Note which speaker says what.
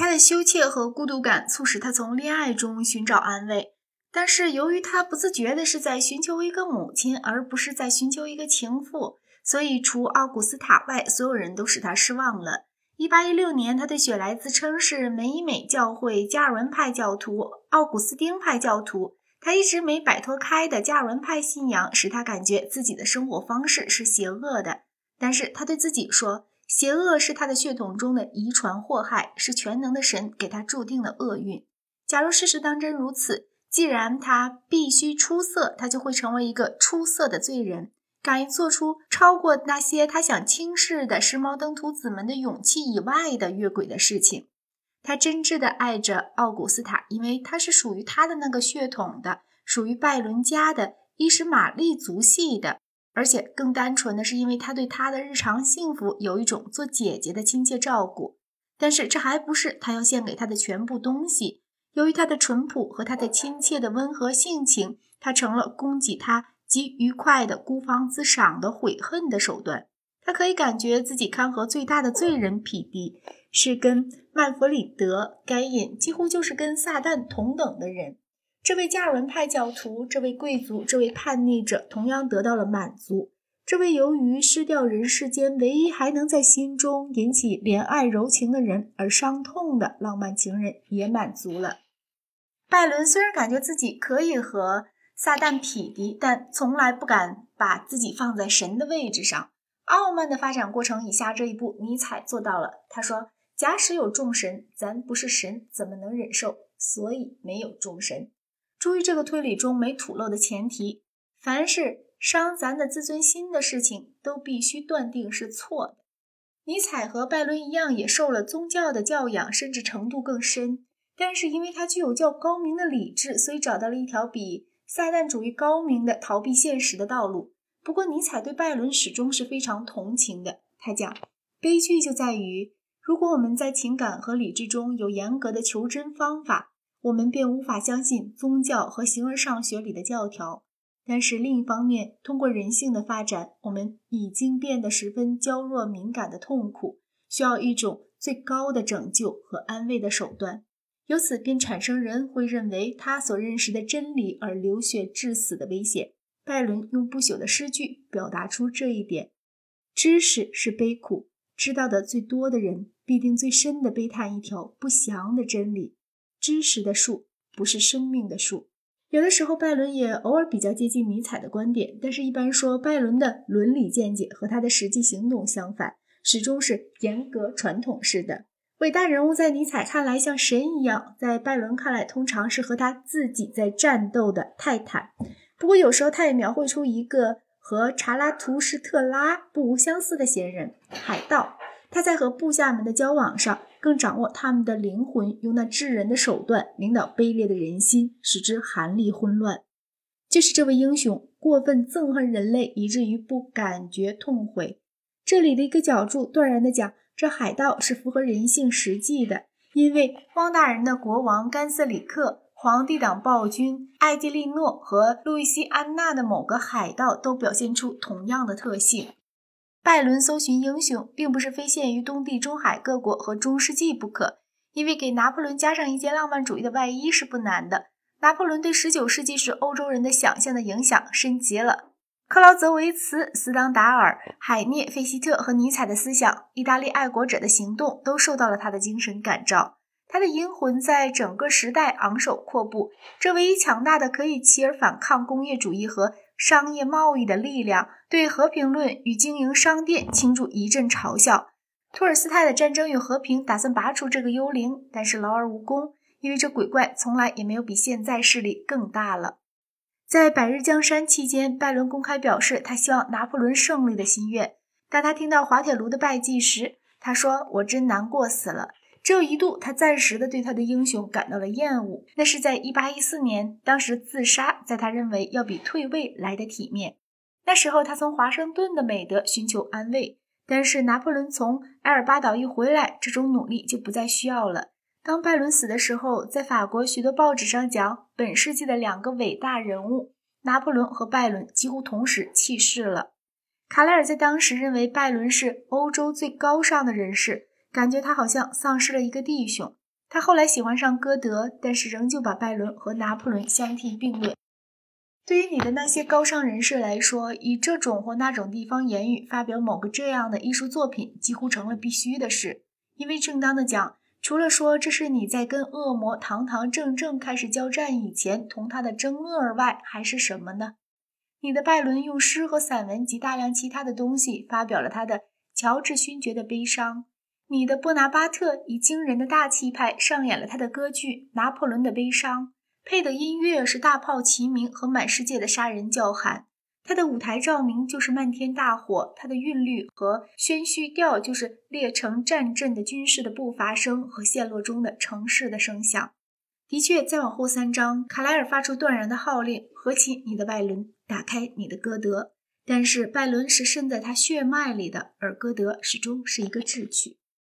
Speaker 1: 他的羞怯和孤独感促使他从恋爱中寻找安慰，但是由于他不自觉的是在寻求一个母亲，而不是在寻求一个情妇，所以除奥古斯塔外，所有人都使他失望了。一八一六年，他对雪莱自称是美美教会加尔文派教徒、奥古斯丁派教徒。他一直没摆脱开的加尔文派信仰，使他感觉自己的生活方式是邪恶的。但是他对自己说，邪恶是他的血统中的遗传祸害，是全能的神给他注定的厄运。假如事实当真如此，既然他必须出色，他就会成为一个出色的罪人。敢于做出超过那些他想轻视的时髦登徒子们的勇气以外的越轨的事情。他真挚地爱着奥古斯塔，因为他是属于他的那个血统的，属于拜伦家的伊什玛利族系的。而且更单纯的是，因为他对他的日常幸福有一种做姐姐的亲切照顾。但是这还不是他要献给他的全部东西。由于他的淳朴和他的亲切的温和性情，他成了供给他。极愉快的孤芳自赏的悔恨的手段，他可以感觉自己堪和最大的罪人匹敌，是跟曼弗里德、该隐，几乎就是跟撒旦同等的人。这位加尔文派教徒，这位贵族，这位叛逆者，同样得到了满足。这位由于失掉人世间唯一还能在心中引起怜爱柔情的人而伤痛的浪漫情人，也满足了。拜伦虽然感觉自己可以和。撒旦匹敌，但从来不敢把自己放在神的位置上。傲慢的发展过程以下这一步，尼采做到了。他说：“假使有众神，咱不是神，怎么能忍受？所以没有众神。”注意这个推理中没吐露的前提：凡是伤咱的自尊心的事情，都必须断定是错的。尼采和拜伦一样，也受了宗教的教养，甚至程度更深。但是因为他具有较高明的理智，所以找到了一条比。撒旦主义高明的逃避现实的道路。不过，尼采对拜伦始终是非常同情的。他讲，悲剧就在于，如果我们在情感和理智中有严格的求真方法，我们便无法相信宗教和形而上学里的教条。但是另一方面，通过人性的发展，我们已经变得十分娇弱敏感的痛苦，需要一种最高的拯救和安慰的手段。由此便产生人会认为他所认识的真理而流血致死的危险。拜伦用不朽的诗句表达出这一点：知识是悲苦，知道的最多的人必定最深的悲叹一条不祥的真理。知识的树不是生命的树。有的时候，拜伦也偶尔比较接近尼采的观点，但是一般说，拜伦的伦理见解和他的实际行动相反，始终是严格传统式的。伟大人物在尼采看来像神一样，在拜伦看来通常是和他自己在战斗的泰坦。不过有时候他也描绘出一个和查拉图什特拉不无相似的闲人——海盗。他在和部下们的交往上更掌握他们的灵魂，用那智人的手段领导卑劣的人心，使之寒戾混乱。就是这位英雄过分憎恨人类，以至于不感觉痛悔。这里的一个角注断然地讲。这海盗是符合人性实际的，因为汪大人的国王甘瑟里克、皇帝党暴君艾迪利诺和路易西安娜的某个海盗都表现出同样的特性。拜伦搜寻英雄，并不是非限于东地中海各国和中世纪不可，因为给拿破仑加上一件浪漫主义的外衣是不难的。拿破仑对19世纪时欧洲人的想象的影响深极了。克劳泽维茨、斯当达尔、海涅、费希特和尼采的思想，意大利爱国者的行动，都受到了他的精神感召。他的阴魂在整个时代昂首阔步。这唯一强大的可以起而反抗工业主义和商业贸易的力量，对和平论与经营商店倾注一阵嘲笑。托尔斯泰的《战争与和平》打算拔除这个幽灵，但是劳而无功，因为这鬼怪从来也没有比现在势力更大了。在百日江山期间，拜伦公开表示他希望拿破仑胜利的心愿。当他听到滑铁卢的败绩时，他说：“我真难过死了。”只有一度，他暂时的对他的英雄感到了厌恶。那是在1814年，当时自杀在他认为要比退位来的体面。那时候，他从华盛顿的美德寻求安慰，但是拿破仑从埃尔巴岛一回来，这种努力就不再需要了。当拜伦死的时候，在法国许多报纸上讲，本世纪的两个伟大人物拿破仑和拜伦几乎同时去世了。卡莱尔在当时认为拜伦是欧洲最高尚的人士，感觉他好像丧失了一个弟兄。他后来喜欢上歌德，但是仍旧把拜伦和拿破仑相提并论。对于你的那些高尚人士来说，以这种或那种地方言语发表某个这样的艺术作品，几乎成了必须的事。因为正当的讲，除了说这是你在跟恶魔堂堂正正开始交战以前同他的争论外，还是什么呢？你的拜伦用诗和散文及大量其他的东西发表了他的乔治勋爵的悲伤。你的波拿巴特以惊人的大气派上演了他的歌剧《拿破仑的悲伤》，配的音乐是大炮齐鸣和满世界的杀人叫喊。他的舞台照明就是漫天大火，他的韵律和宣叙调就是列成战阵的军事的步伐声和陷落中的城市的声响。的确，再往后三章，卡莱尔发出断然的号令：合起你的拜伦，打开你的歌德。但是拜伦是渗在他血脉里的，而歌德始终是一个智取。